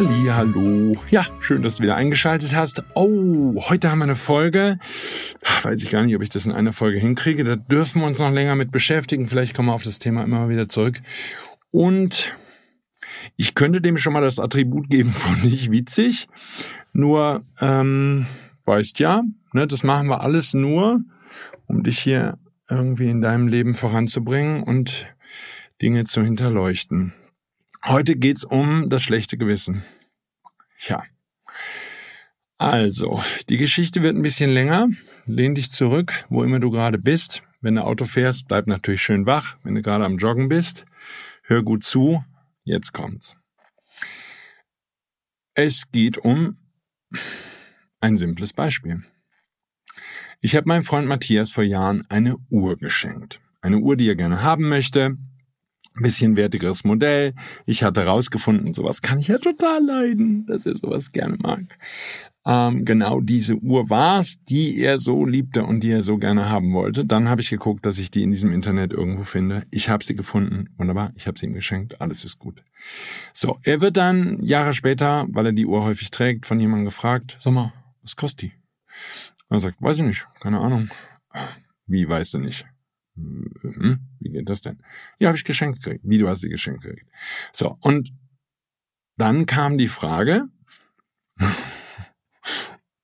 Halli, hallo. Ja, schön, dass du wieder eingeschaltet hast. Oh, heute haben wir eine Folge. Weiß ich gar nicht, ob ich das in einer Folge hinkriege. Da dürfen wir uns noch länger mit beschäftigen. Vielleicht kommen wir auf das Thema immer wieder zurück. Und ich könnte dem schon mal das Attribut geben von nicht witzig. Nur, ähm, weißt ja, ne, das machen wir alles nur, um dich hier irgendwie in deinem Leben voranzubringen und Dinge zu hinterleuchten. Heute geht's um das schlechte Gewissen. Ja. Also, die Geschichte wird ein bisschen länger. Lehn dich zurück, wo immer du gerade bist. Wenn du Auto fährst, bleib natürlich schön wach. Wenn du gerade am Joggen bist, hör gut zu. Jetzt kommt's. Es geht um ein simples Beispiel. Ich habe meinem Freund Matthias vor Jahren eine Uhr geschenkt. Eine Uhr, die er gerne haben möchte bisschen wertigeres Modell. Ich hatte herausgefunden, sowas kann ich ja total leiden, dass er sowas gerne mag. Ähm, genau diese Uhr war's, die er so liebte und die er so gerne haben wollte. Dann habe ich geguckt, dass ich die in diesem Internet irgendwo finde. Ich habe sie gefunden, wunderbar. Ich habe sie ihm geschenkt, alles ist gut. So, er wird dann Jahre später, weil er die Uhr häufig trägt, von jemandem gefragt: Sag mal, was kostet die? er sagt: Weiß ich nicht, keine Ahnung. Wie weißt du nicht? Hm, wie geht das denn? Ja, habe ich geschenkt gekriegt. Wie, du hast sie geschenkt gekriegt. So, und dann kam die Frage,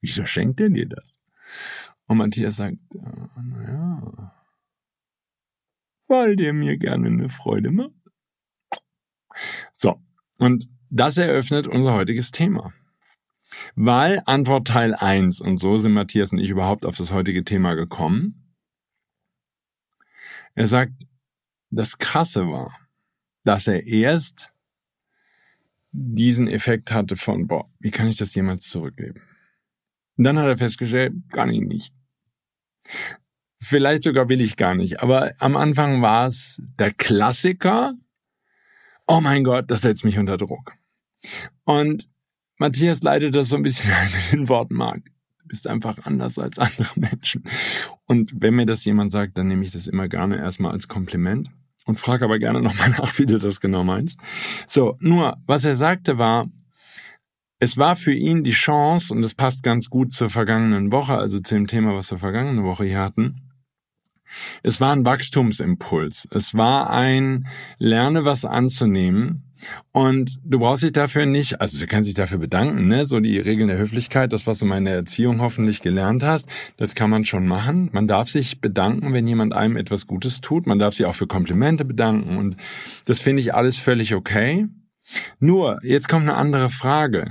wieso schenkt er dir das? Und Matthias sagt, äh, naja, weil der mir gerne eine Freude macht. So, und das eröffnet unser heutiges Thema. Weil Antwort Teil 1, und so sind Matthias und ich überhaupt auf das heutige Thema gekommen, er sagt, das Krasse war, dass er erst diesen Effekt hatte von, boah, wie kann ich das jemals zurückgeben? Und dann hat er festgestellt, gar nicht. Vielleicht sogar will ich gar nicht. Aber am Anfang war es der Klassiker. Oh mein Gott, das setzt mich unter Druck. Und Matthias leitet das so ein bisschen in den Worten Mark bist einfach anders als andere Menschen. Und wenn mir das jemand sagt, dann nehme ich das immer gerne erstmal als Kompliment und frage aber gerne nochmal nach, wie du das genau meinst. So, nur, was er sagte war, es war für ihn die Chance, und das passt ganz gut zur vergangenen Woche, also zu dem Thema, was wir vergangene Woche hier hatten, es war ein Wachstumsimpuls. Es war ein Lerne was anzunehmen. Und du brauchst dich dafür nicht, also du kannst dich dafür bedanken, ne? So die Regeln der Höflichkeit, das, was du in meiner Erziehung hoffentlich gelernt hast, das kann man schon machen. Man darf sich bedanken, wenn jemand einem etwas Gutes tut. Man darf sich auch für Komplimente bedanken. Und das finde ich alles völlig okay. Nur, jetzt kommt eine andere Frage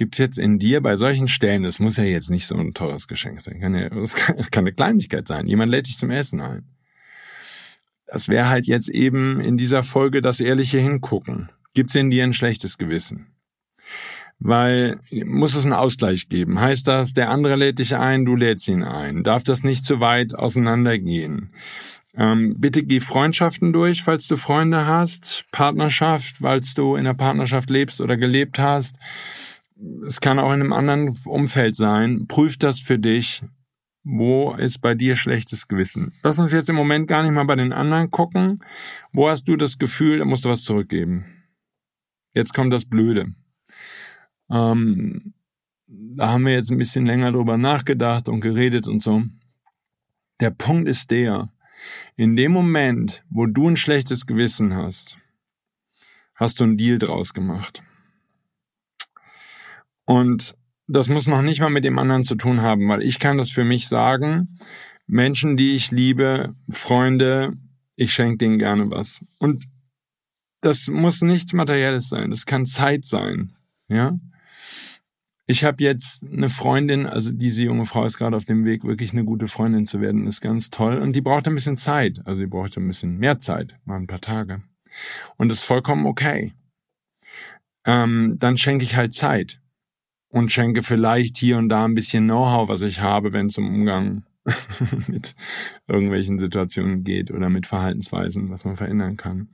gibt's jetzt in dir bei solchen Stellen, das muss ja jetzt nicht so ein teures Geschenk sein, kann ja, das kann, eine Kleinigkeit sein. Jemand lädt dich zum Essen ein. Das wäre halt jetzt eben in dieser Folge das ehrliche Hingucken. Gibt's in dir ein schlechtes Gewissen? Weil muss es einen Ausgleich geben. Heißt das, der andere lädt dich ein, du lädst ihn ein. Darf das nicht zu weit auseinandergehen? Ähm, bitte geh Freundschaften durch, falls du Freunde hast, Partnerschaft, falls du in einer Partnerschaft lebst oder gelebt hast es kann auch in einem anderen Umfeld sein. Prüf das für dich. Wo ist bei dir schlechtes Gewissen? Lass uns jetzt im Moment gar nicht mal bei den anderen gucken. Wo hast du das Gefühl, da musst du was zurückgeben? Jetzt kommt das Blöde. Ähm, da haben wir jetzt ein bisschen länger drüber nachgedacht und geredet und so. Der Punkt ist der, in dem Moment, wo du ein schlechtes Gewissen hast, hast du einen Deal draus gemacht. Und das muss noch nicht mal mit dem anderen zu tun haben, weil ich kann das für mich sagen. Menschen, die ich liebe, Freunde, ich schenke denen gerne was. Und das muss nichts Materielles sein. Das kann Zeit sein. Ja. Ich habe jetzt eine Freundin, also diese junge Frau ist gerade auf dem Weg, wirklich eine gute Freundin zu werden, ist ganz toll. Und die braucht ein bisschen Zeit. Also die braucht ein bisschen mehr Zeit, mal ein paar Tage. Und das ist vollkommen okay. Ähm, dann schenke ich halt Zeit und schenke vielleicht hier und da ein bisschen Know-how, was ich habe, wenn es um Umgang mit irgendwelchen Situationen geht oder mit Verhaltensweisen, was man verändern kann.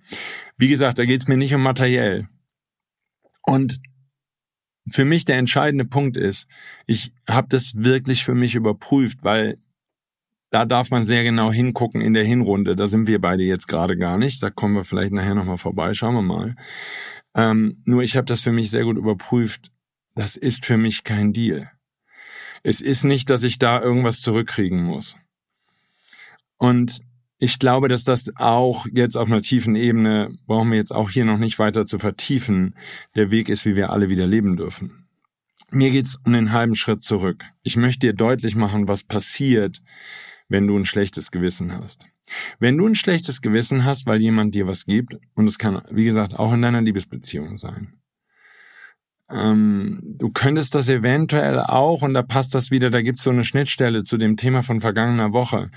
Wie gesagt, da geht es mir nicht um materiell. Und für mich der entscheidende Punkt ist, ich habe das wirklich für mich überprüft, weil da darf man sehr genau hingucken in der Hinrunde. Da sind wir beide jetzt gerade gar nicht. Da kommen wir vielleicht nachher nochmal vorbei. Schauen wir mal. Ähm, nur ich habe das für mich sehr gut überprüft. Das ist für mich kein Deal. Es ist nicht, dass ich da irgendwas zurückkriegen muss. Und ich glaube, dass das auch jetzt auf einer tiefen Ebene, brauchen wir jetzt auch hier noch nicht weiter zu vertiefen, der Weg ist, wie wir alle wieder leben dürfen. Mir geht's um den halben Schritt zurück. Ich möchte dir deutlich machen, was passiert, wenn du ein schlechtes Gewissen hast. Wenn du ein schlechtes Gewissen hast, weil jemand dir was gibt, und es kann, wie gesagt, auch in deiner Liebesbeziehung sein, ähm, du könntest das eventuell auch, und da passt das wieder, da gibt's so eine Schnittstelle zu dem Thema von vergangener Woche.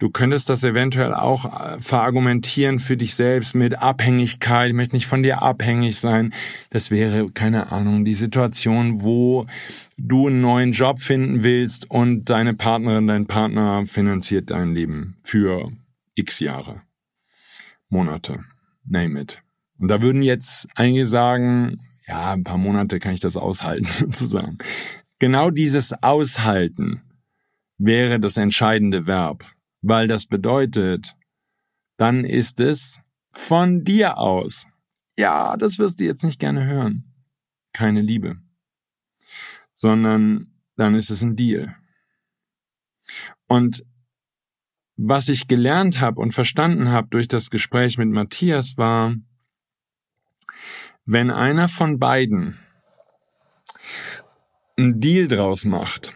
Du könntest das eventuell auch äh, verargumentieren für dich selbst mit Abhängigkeit, ich möchte nicht von dir abhängig sein. Das wäre, keine Ahnung, die Situation, wo du einen neuen Job finden willst und deine Partnerin, dein Partner finanziert dein Leben für x Jahre, Monate, name it. Und da würden jetzt einige sagen, ja, ein paar Monate kann ich das aushalten, sozusagen. Genau dieses Aushalten wäre das entscheidende Verb, weil das bedeutet, dann ist es von dir aus. Ja, das wirst du jetzt nicht gerne hören. Keine Liebe. Sondern dann ist es ein Deal. Und was ich gelernt habe und verstanden habe durch das Gespräch mit Matthias war, wenn einer von beiden einen Deal draus macht,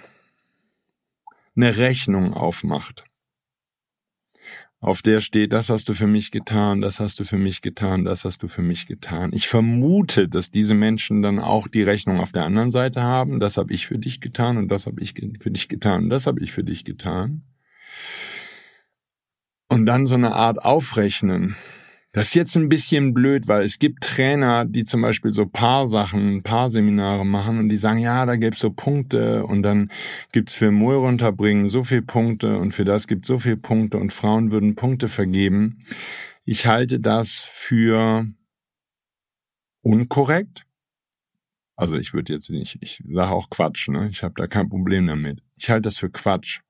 eine Rechnung aufmacht, auf der steht, das hast du für mich getan, das hast du für mich getan, das hast du für mich getan. Ich vermute, dass diese Menschen dann auch die Rechnung auf der anderen Seite haben, das habe ich für dich getan und das habe ich für dich getan und das habe ich für dich getan. Und dann so eine Art Aufrechnen, das ist jetzt ein bisschen blöd, weil es gibt Trainer, die zum Beispiel so Paar-Sachen, Paar-Seminare machen und die sagen, ja, da gibt's so Punkte und dann gibt's für Müll runterbringen so viel Punkte und für das gibt's so viel Punkte und Frauen würden Punkte vergeben. Ich halte das für unkorrekt. Also ich würde jetzt nicht, ich sage auch Quatsch, ne? Ich habe da kein Problem damit. Ich halte das für Quatsch.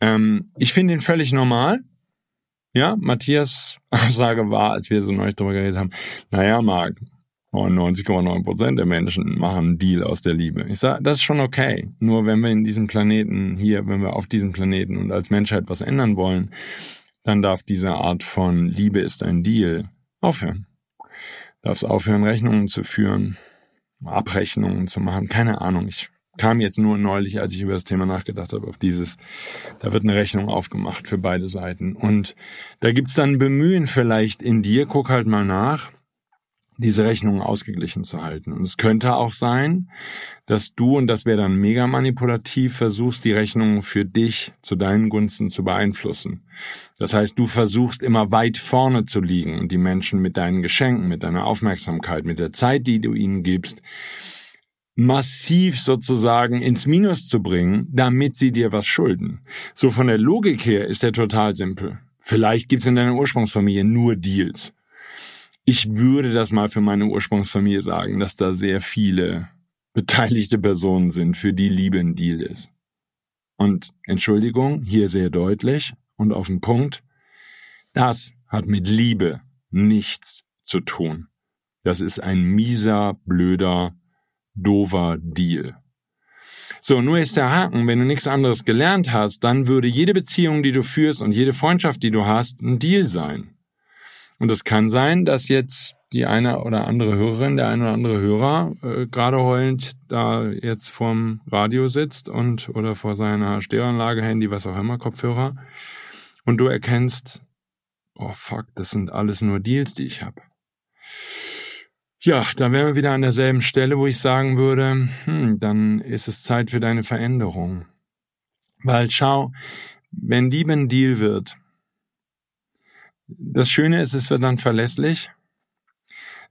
Ähm, ich finde ihn völlig normal. Ja, Matthias Aussage war, als wir so neu drüber geredet haben, naja, Marc, 99,9 Prozent der Menschen machen einen Deal aus der Liebe. Ich sage, das ist schon okay. Nur wenn wir in diesem Planeten hier, wenn wir auf diesem Planeten und als Menschheit was ändern wollen, dann darf diese Art von Liebe ist ein Deal aufhören. Darf es aufhören, Rechnungen zu führen, Abrechnungen zu machen. Keine Ahnung. Ich kam jetzt nur neulich, als ich über das Thema nachgedacht habe, auf dieses, da wird eine Rechnung aufgemacht für beide Seiten. Und da gibt's dann Bemühen vielleicht in dir, guck halt mal nach, diese Rechnung ausgeglichen zu halten. Und es könnte auch sein, dass du, und das wäre dann mega manipulativ, versuchst, die Rechnung für dich zu deinen Gunsten zu beeinflussen. Das heißt, du versuchst immer weit vorne zu liegen und die Menschen mit deinen Geschenken, mit deiner Aufmerksamkeit, mit der Zeit, die du ihnen gibst, massiv sozusagen ins Minus zu bringen, damit sie dir was schulden. So von der Logik her ist der total simpel. Vielleicht gibt's in deiner Ursprungsfamilie nur Deals. Ich würde das mal für meine Ursprungsfamilie sagen, dass da sehr viele beteiligte Personen sind, für die Liebe ein Deal ist. Und Entschuldigung, hier sehr deutlich und auf den Punkt, das hat mit Liebe nichts zu tun. Das ist ein mieser, blöder dover Deal. So, nur ist der Haken, wenn du nichts anderes gelernt hast, dann würde jede Beziehung, die du führst und jede Freundschaft, die du hast, ein Deal sein. Und es kann sein, dass jetzt die eine oder andere Hörerin, der eine oder andere Hörer äh, gerade heulend da jetzt vorm Radio sitzt und oder vor seiner Stereoanlage, Handy, was auch immer, Kopfhörer und du erkennst, oh fuck, das sind alles nur Deals, die ich habe. Ja, da wären wir wieder an derselben Stelle, wo ich sagen würde, hm, dann ist es Zeit für deine Veränderung. Weil schau, wenn Liebe ein Deal wird, das Schöne ist, es wird dann verlässlich.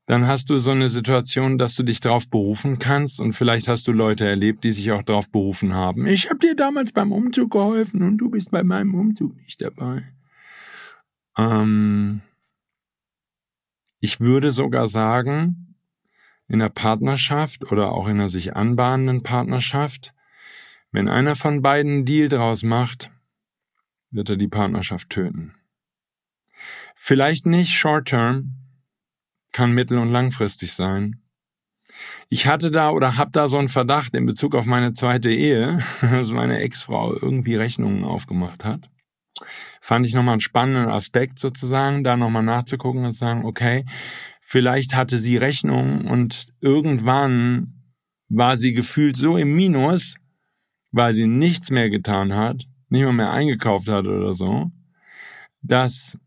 Dann hast du so eine Situation, dass du dich darauf berufen kannst und vielleicht hast du Leute erlebt, die sich auch darauf berufen haben. Ich habe dir damals beim Umzug geholfen und du bist bei meinem Umzug nicht dabei. Ähm, ich würde sogar sagen, in der Partnerschaft oder auch in einer sich anbahnenden Partnerschaft, wenn einer von beiden einen Deal draus macht, wird er die Partnerschaft töten. Vielleicht nicht short term, kann mittel- und langfristig sein. Ich hatte da oder hab da so einen Verdacht in Bezug auf meine zweite Ehe, dass meine Ex-Frau irgendwie Rechnungen aufgemacht hat fand ich nochmal einen spannenden Aspekt sozusagen, da nochmal nachzugucken und zu sagen, okay, vielleicht hatte sie Rechnung und irgendwann war sie gefühlt so im Minus, weil sie nichts mehr getan hat, nicht mal mehr eingekauft hat oder so, dass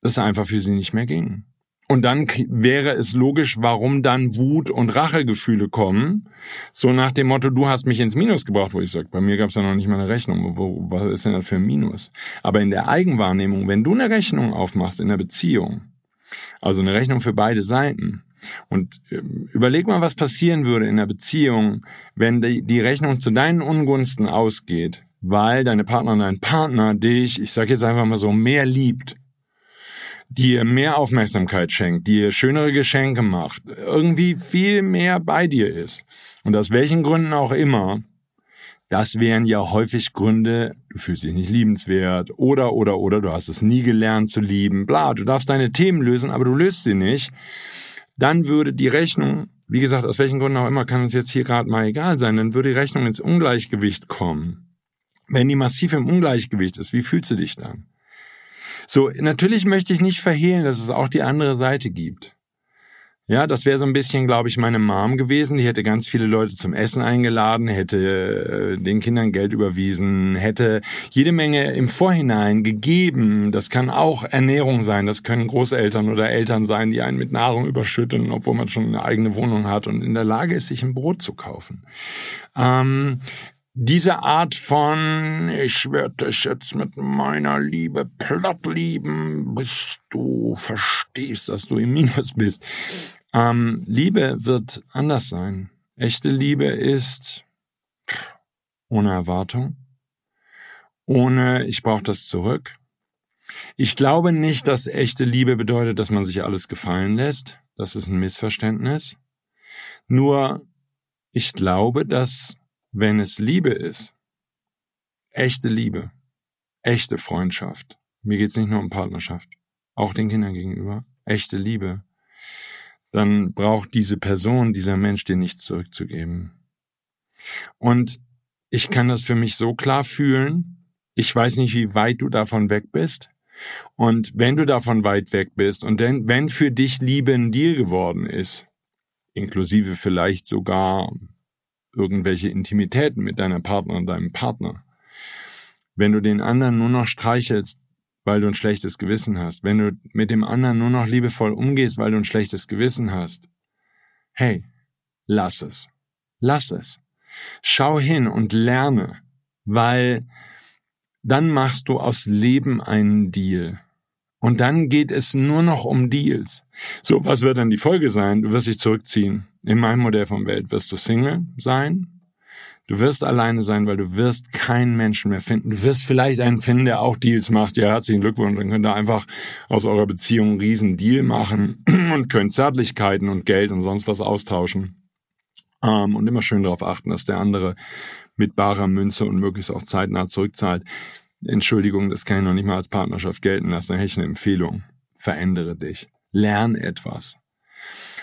das einfach für sie nicht mehr ging. Und dann wäre es logisch, warum dann Wut und Rachegefühle kommen. So nach dem Motto, du hast mich ins Minus gebracht, wo ich sage, bei mir gab es ja noch nicht mal eine Rechnung. Wo, was ist denn das für ein Minus? Aber in der Eigenwahrnehmung, wenn du eine Rechnung aufmachst in der Beziehung, also eine Rechnung für beide Seiten, und ähm, überleg mal, was passieren würde in der Beziehung, wenn die, die Rechnung zu deinen Ungunsten ausgeht, weil deine Partnerin, dein Partner dich, ich sage jetzt einfach mal so, mehr liebt die ihr mehr Aufmerksamkeit schenkt, die ihr schönere Geschenke macht, irgendwie viel mehr bei dir ist. Und aus welchen Gründen auch immer, das wären ja häufig Gründe, du fühlst dich nicht liebenswert oder, oder, oder, du hast es nie gelernt zu lieben, bla, du darfst deine Themen lösen, aber du löst sie nicht. Dann würde die Rechnung, wie gesagt, aus welchen Gründen auch immer, kann uns jetzt hier gerade mal egal sein, dann würde die Rechnung ins Ungleichgewicht kommen. Wenn die massiv im Ungleichgewicht ist, wie fühlst du dich dann? So, natürlich möchte ich nicht verhehlen, dass es auch die andere Seite gibt. Ja, das wäre so ein bisschen, glaube ich, meine Mom gewesen. Die hätte ganz viele Leute zum Essen eingeladen, hätte äh, den Kindern Geld überwiesen, hätte jede Menge im Vorhinein gegeben. Das kann auch Ernährung sein, das können Großeltern oder Eltern sein, die einen mit Nahrung überschütten, obwohl man schon eine eigene Wohnung hat und in der Lage ist, sich ein Brot zu kaufen. Ähm, diese Art von ich werde dich jetzt mit meiner Liebe platt lieben, bis du verstehst, dass du im Minus bist. Ähm, Liebe wird anders sein. Echte Liebe ist ohne Erwartung, ohne ich brauche das zurück. Ich glaube nicht, dass echte Liebe bedeutet, dass man sich alles gefallen lässt. Das ist ein Missverständnis. Nur ich glaube, dass wenn es Liebe ist, echte Liebe, echte Freundschaft, mir geht's nicht nur um Partnerschaft, auch den Kindern gegenüber, echte Liebe, dann braucht diese Person, dieser Mensch dir nichts zurückzugeben. Und ich kann das für mich so klar fühlen, ich weiß nicht, wie weit du davon weg bist. Und wenn du davon weit weg bist und denn, wenn für dich Liebe ein Deal geworden ist, inklusive vielleicht sogar irgendwelche Intimitäten mit deiner Partnerin, deinem Partner. Wenn du den anderen nur noch streichelst, weil du ein schlechtes Gewissen hast, wenn du mit dem anderen nur noch liebevoll umgehst, weil du ein schlechtes Gewissen hast, hey, lass es. Lass es. Schau hin und lerne, weil dann machst du aus Leben einen Deal. Und dann geht es nur noch um Deals. So, was wird dann die Folge sein? Du wirst dich zurückziehen. In meinem Modell von Welt wirst du Single sein. Du wirst alleine sein, weil du wirst keinen Menschen mehr finden. Du wirst vielleicht einen finden, der auch Deals macht. Ja, herzlichen Glückwunsch. Dann könnt ihr einfach aus eurer Beziehung einen riesen Deal machen und könnt Zärtlichkeiten und Geld und sonst was austauschen. Ähm, und immer schön darauf achten, dass der andere mit barer Münze und möglichst auch zeitnah zurückzahlt. Entschuldigung, das kann ich noch nicht mal als Partnerschaft gelten lassen. Da hätte ich eine Empfehlung. Verändere dich. Lern etwas.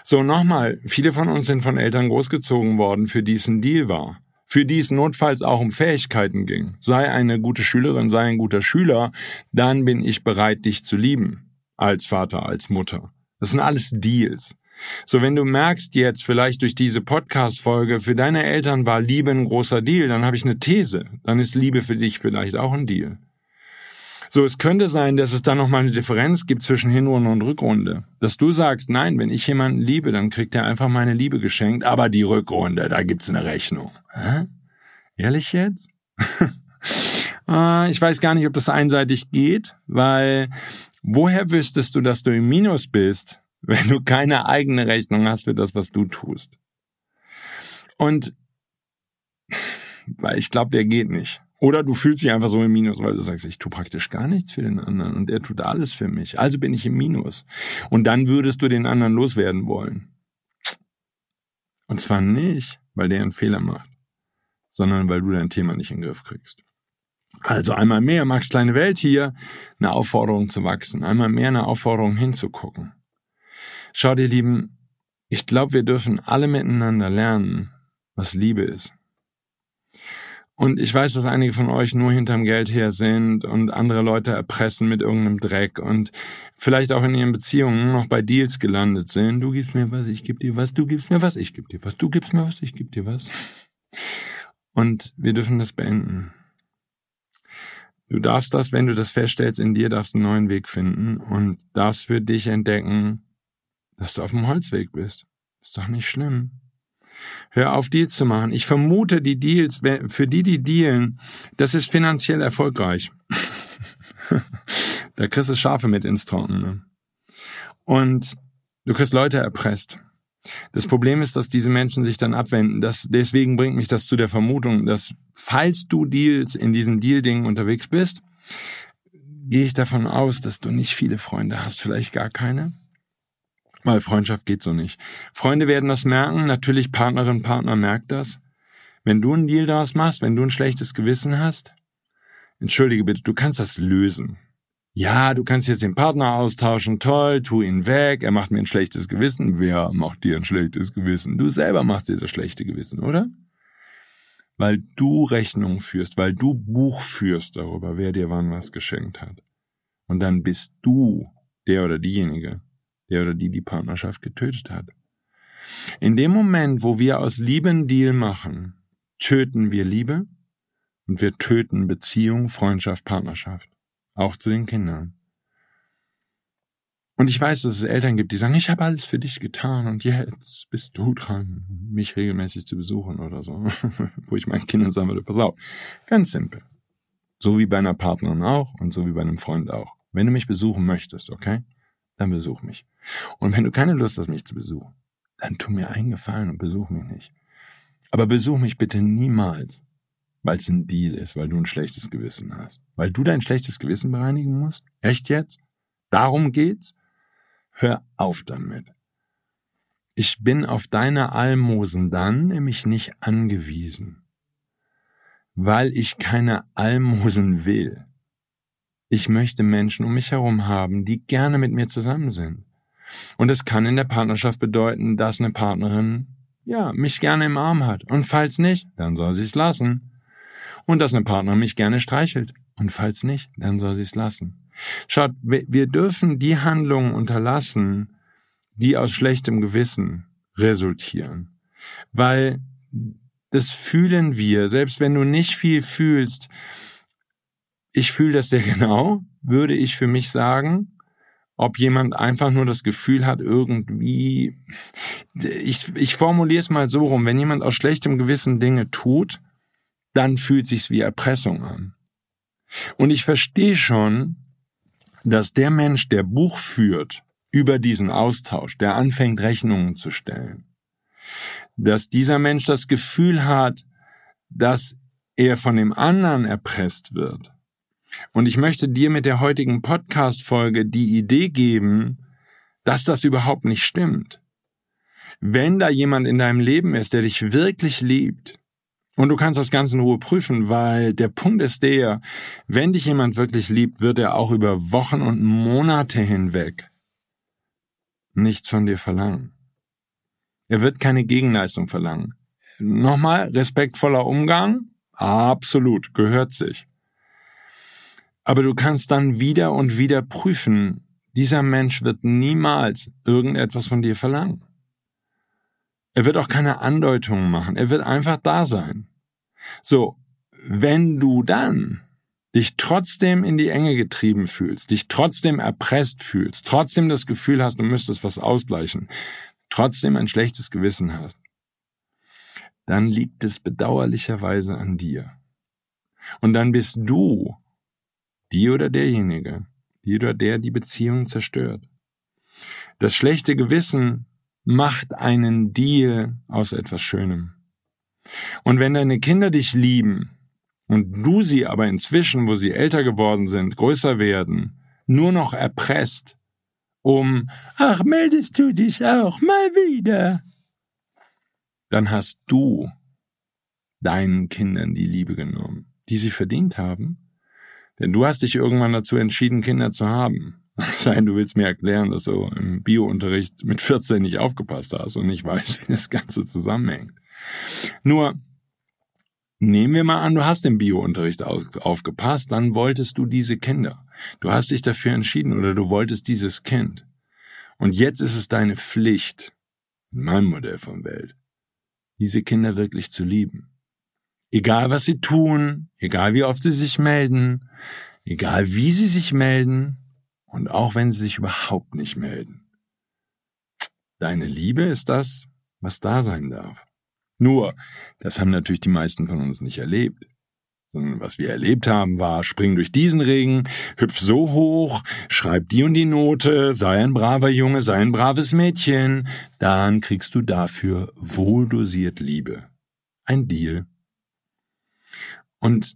So, nochmal. Viele von uns sind von Eltern großgezogen worden, für die es ein Deal war. Für die es notfalls auch um Fähigkeiten ging. Sei eine gute Schülerin, sei ein guter Schüler, dann bin ich bereit, dich zu lieben. Als Vater, als Mutter. Das sind alles Deals. So, wenn du merkst jetzt vielleicht durch diese Podcast-Folge, für deine Eltern war Liebe ein großer Deal, dann habe ich eine These. Dann ist Liebe für dich vielleicht auch ein Deal. So, es könnte sein, dass es da nochmal eine Differenz gibt zwischen Hinrunde und Rückrunde. Dass du sagst, nein, wenn ich jemanden liebe, dann kriegt er einfach meine Liebe geschenkt, aber die Rückrunde, da gibt's eine Rechnung. Hä? Ehrlich jetzt? Ah, ich weiß gar nicht, ob das einseitig geht, weil woher wüsstest du, dass du im Minus bist, wenn du keine eigene Rechnung hast für das, was du tust? Und weil ich glaube, der geht nicht. Oder du fühlst dich einfach so im Minus, weil du sagst, ich tue praktisch gar nichts für den anderen und er tut alles für mich. Also bin ich im Minus. Und dann würdest du den anderen loswerden wollen. Und zwar nicht, weil der einen Fehler macht, sondern weil du dein Thema nicht in den Griff kriegst. Also einmal mehr Max kleine Welt hier, eine Aufforderung zu wachsen, einmal mehr eine Aufforderung hinzugucken. Schau dir, Lieben, ich glaube, wir dürfen alle miteinander lernen, was Liebe ist. Und ich weiß, dass einige von euch nur hinterm Geld her sind und andere Leute erpressen mit irgendeinem Dreck und vielleicht auch in ihren Beziehungen noch bei Deals gelandet sind. Du gibst mir was, ich geb dir was, du gibst mir was, ich geb dir was, du gibst mir was, ich geb dir was. Und wir dürfen das beenden. Du darfst das, wenn du das feststellst, in dir darfst einen neuen Weg finden und darfst für dich entdecken, dass du auf dem Holzweg bist. Ist doch nicht schlimm. Hör auf, Deals zu machen. Ich vermute, die Deals, für die, die dealen, das ist finanziell erfolgreich. da kriegst du Schafe mit ins Trockene. Und du kriegst Leute erpresst. Das Problem ist, dass diese Menschen sich dann abwenden. Das, deswegen bringt mich das zu der Vermutung, dass falls du Deals in diesem Deal-Ding unterwegs bist, gehe ich davon aus, dass du nicht viele Freunde hast, vielleicht gar keine. Weil Freundschaft geht so nicht. Freunde werden das merken, natürlich Partnerin, Partner merkt das. Wenn du einen Deal daraus machst, wenn du ein schlechtes Gewissen hast, entschuldige bitte, du kannst das lösen. Ja, du kannst jetzt den Partner austauschen, toll, tu ihn weg, er macht mir ein schlechtes Gewissen. Wer macht dir ein schlechtes Gewissen? Du selber machst dir das schlechte Gewissen, oder? Weil du Rechnung führst, weil du Buch führst darüber, wer dir wann was geschenkt hat. Und dann bist du der oder diejenige, der oder die die Partnerschaft getötet hat. In dem Moment, wo wir aus Liebe einen Deal machen, töten wir Liebe und wir töten Beziehung, Freundschaft, Partnerschaft. Auch zu den Kindern. Und ich weiß, dass es Eltern gibt, die sagen, ich habe alles für dich getan und jetzt bist du dran, mich regelmäßig zu besuchen oder so. Wo ich meinen Kindern sagen würde, pass auf. Ganz simpel. So wie bei einer Partnerin auch und so wie bei einem Freund auch. Wenn du mich besuchen möchtest, okay? Dann besuch mich. Und wenn du keine Lust hast, mich zu besuchen, dann tu mir einen Gefallen und besuch mich nicht. Aber besuch mich bitte niemals weil es ein Deal ist, weil du ein schlechtes Gewissen hast. Weil du dein schlechtes Gewissen bereinigen musst? Echt jetzt? Darum geht's? Hör auf damit. Ich bin auf deine Almosen dann nämlich nicht angewiesen, weil ich keine Almosen will. Ich möchte Menschen um mich herum haben, die gerne mit mir zusammen sind. Und es kann in der Partnerschaft bedeuten, dass eine Partnerin, ja, mich gerne im Arm hat. Und falls nicht, dann soll sie es lassen und dass eine Partnerin mich gerne streichelt. Und falls nicht, dann soll sie es lassen. Schaut, wir dürfen die Handlungen unterlassen, die aus schlechtem Gewissen resultieren. Weil das fühlen wir, selbst wenn du nicht viel fühlst, ich fühle das sehr genau, würde ich für mich sagen, ob jemand einfach nur das Gefühl hat, irgendwie, ich, ich formuliere es mal so rum, wenn jemand aus schlechtem Gewissen Dinge tut, dann fühlt sich's wie Erpressung an. Und ich verstehe schon, dass der Mensch, der Buch führt über diesen Austausch, der anfängt Rechnungen zu stellen, dass dieser Mensch das Gefühl hat, dass er von dem anderen erpresst wird. Und ich möchte dir mit der heutigen Podcast-Folge die Idee geben, dass das überhaupt nicht stimmt. Wenn da jemand in deinem Leben ist, der dich wirklich liebt, und du kannst das Ganze in Ruhe prüfen, weil der Punkt ist der, wenn dich jemand wirklich liebt, wird er auch über Wochen und Monate hinweg nichts von dir verlangen. Er wird keine Gegenleistung verlangen. Nochmal, respektvoller Umgang? Absolut, gehört sich. Aber du kannst dann wieder und wieder prüfen, dieser Mensch wird niemals irgendetwas von dir verlangen. Er wird auch keine Andeutungen machen. Er wird einfach da sein. So, wenn du dann dich trotzdem in die Enge getrieben fühlst, dich trotzdem erpresst fühlst, trotzdem das Gefühl hast, du müsstest was ausgleichen, trotzdem ein schlechtes Gewissen hast, dann liegt es bedauerlicherweise an dir. Und dann bist du die oder derjenige, die oder der die Beziehung zerstört. Das schlechte Gewissen macht einen Deal aus etwas Schönem. Und wenn deine Kinder dich lieben und du sie aber inzwischen, wo sie älter geworden sind, größer werden, nur noch erpresst, um, ach, meldest du dich auch mal wieder, dann hast du deinen Kindern die Liebe genommen, die sie verdient haben. Denn du hast dich irgendwann dazu entschieden, Kinder zu haben. Sein, du willst mir erklären, dass du im Biounterricht mit 14 nicht aufgepasst hast und nicht weißt, wie das Ganze zusammenhängt. Nur, nehmen wir mal an, du hast im Biounterricht aufgepasst, dann wolltest du diese Kinder. Du hast dich dafür entschieden oder du wolltest dieses Kind. Und jetzt ist es deine Pflicht, in meinem Modell von Welt, diese Kinder wirklich zu lieben. Egal was sie tun, egal wie oft sie sich melden, egal wie sie sich melden und auch wenn sie sich überhaupt nicht melden. Deine Liebe ist das, was da sein darf. Nur, das haben natürlich die meisten von uns nicht erlebt. Sondern was wir erlebt haben, war, spring durch diesen Regen, hüpf so hoch, schreib die und die Note, sei ein braver Junge, sei ein braves Mädchen, dann kriegst du dafür wohldosiert Liebe. Ein Deal. Und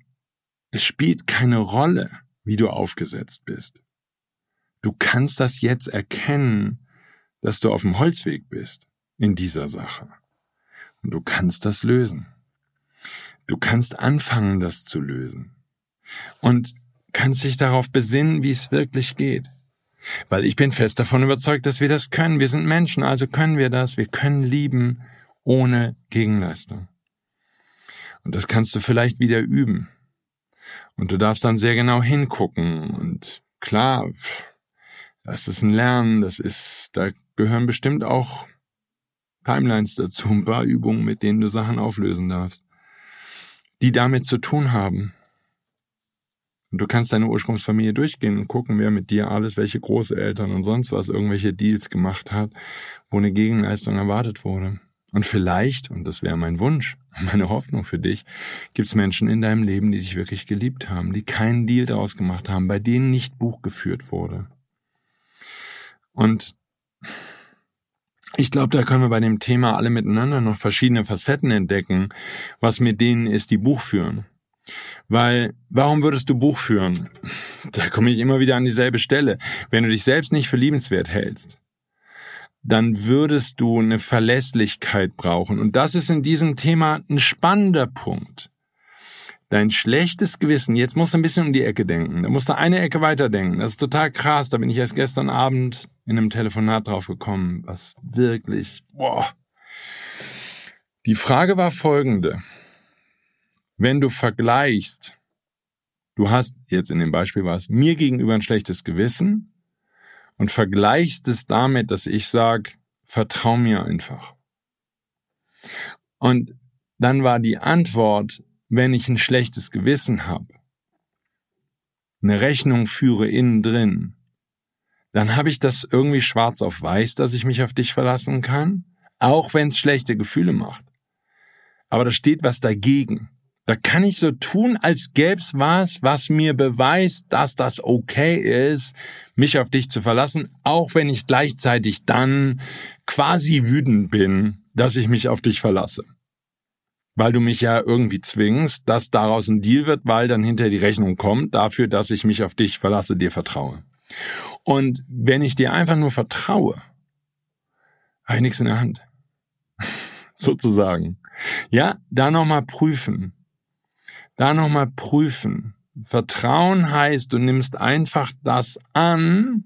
es spielt keine Rolle, wie du aufgesetzt bist. Du kannst das jetzt erkennen, dass du auf dem Holzweg bist in dieser Sache. Und du kannst das lösen. Du kannst anfangen, das zu lösen. Und kannst dich darauf besinnen, wie es wirklich geht. Weil ich bin fest davon überzeugt, dass wir das können. Wir sind Menschen, also können wir das. Wir können lieben ohne Gegenleistung. Und das kannst du vielleicht wieder üben. Und du darfst dann sehr genau hingucken. Und klar, das ist ein Lernen, das ist, da gehören bestimmt auch Timelines dazu, ein paar Übungen, mit denen du Sachen auflösen darfst, die damit zu tun haben. Und du kannst deine Ursprungsfamilie durchgehen und gucken, wer mit dir alles, welche Großeltern und sonst was, irgendwelche Deals gemacht hat, wo eine Gegenleistung erwartet wurde. Und vielleicht, und das wäre mein Wunsch, meine Hoffnung für dich, gibt es Menschen in deinem Leben, die dich wirklich geliebt haben, die keinen Deal daraus gemacht haben, bei denen nicht Buch geführt wurde. Und ich glaube, da können wir bei dem Thema alle miteinander noch verschiedene Facetten entdecken, was mit denen ist, die Buch führen. Weil, warum würdest du Buch führen? Da komme ich immer wieder an dieselbe Stelle. Wenn du dich selbst nicht für liebenswert hältst, dann würdest du eine Verlässlichkeit brauchen. Und das ist in diesem Thema ein spannender Punkt. Dein schlechtes Gewissen, jetzt musst du ein bisschen um die Ecke denken. Da musst du eine Ecke weiter denken. Das ist total krass. Da bin ich erst gestern Abend in einem Telefonat drauf gekommen, was wirklich, boah. Die Frage war folgende. Wenn du vergleichst, du hast jetzt in dem Beispiel war es mir gegenüber ein schlechtes Gewissen und vergleichst es damit, dass ich sage, vertrau mir einfach. Und dann war die Antwort, wenn ich ein schlechtes Gewissen habe, eine Rechnung führe innen drin, dann habe ich das irgendwie schwarz auf weiß, dass ich mich auf dich verlassen kann, auch wenn es schlechte Gefühle macht. Aber da steht was dagegen. Da kann ich so tun, als gäb's was, was mir beweist, dass das okay ist, mich auf dich zu verlassen, auch wenn ich gleichzeitig dann quasi wütend bin, dass ich mich auf dich verlasse weil du mich ja irgendwie zwingst, dass daraus ein Deal wird, weil dann hinterher die Rechnung kommt dafür, dass ich mich auf dich verlasse, dir vertraue. Und wenn ich dir einfach nur vertraue, habe ich nichts in der Hand. Sozusagen. Ja, da nochmal prüfen. Da nochmal prüfen. Vertrauen heißt, du nimmst einfach das an,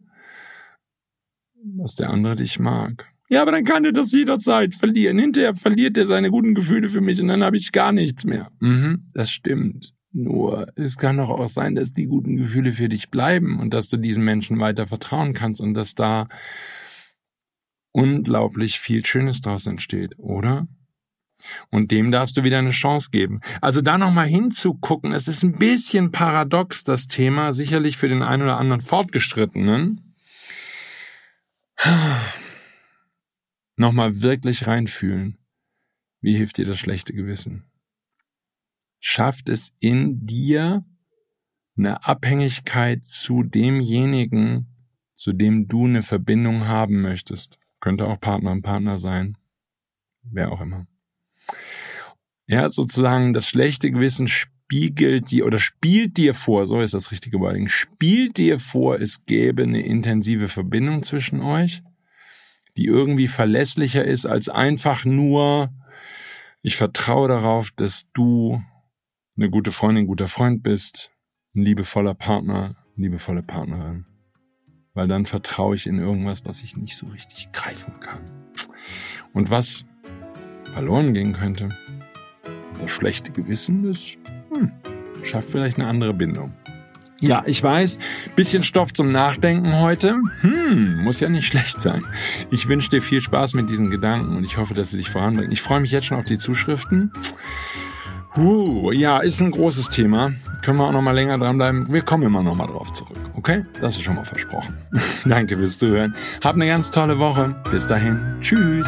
was der andere dich mag. Ja, aber dann kann er das jederzeit verlieren. Hinterher verliert er seine guten Gefühle für mich und dann habe ich gar nichts mehr. Mhm, das stimmt. Nur es kann doch auch sein, dass die guten Gefühle für dich bleiben und dass du diesen Menschen weiter vertrauen kannst und dass da unglaublich viel Schönes daraus entsteht, oder? Und dem darfst du wieder eine Chance geben. Also da nochmal hinzugucken, es ist ein bisschen paradox, das Thema, sicherlich für den einen oder anderen Fortgeschrittenen. Nochmal wirklich reinfühlen. Wie hilft dir das schlechte Gewissen? Schafft es in dir eine Abhängigkeit zu demjenigen, zu dem du eine Verbindung haben möchtest? Könnte auch Partner und Partner sein. Wer auch immer. Ja, sozusagen das schlechte Gewissen spiegelt dir oder spielt dir vor, so ist das richtige Wording, spielt dir vor, es gäbe eine intensive Verbindung zwischen euch, die irgendwie verlässlicher ist als einfach nur, ich vertraue darauf, dass du eine gute Freundin, guter Freund bist, ein liebevoller Partner, liebevolle Partnerin. Weil dann vertraue ich in irgendwas, was ich nicht so richtig greifen kann. Und was verloren gehen könnte, das schlechte Gewissen, das hm, schafft vielleicht eine andere Bindung. Ja, ich weiß, bisschen Stoff zum Nachdenken heute. Hm, muss ja nicht schlecht sein. Ich wünsche dir viel Spaß mit diesen Gedanken und ich hoffe, dass sie dich voranbringen. Ich freue mich jetzt schon auf die Zuschriften. Huh, ja, ist ein großes Thema. Können wir auch noch mal länger dranbleiben. Wir kommen immer noch mal drauf zurück, okay? Das ist schon mal versprochen. Danke fürs Zuhören. Hab eine ganz tolle Woche. Bis dahin. Tschüss.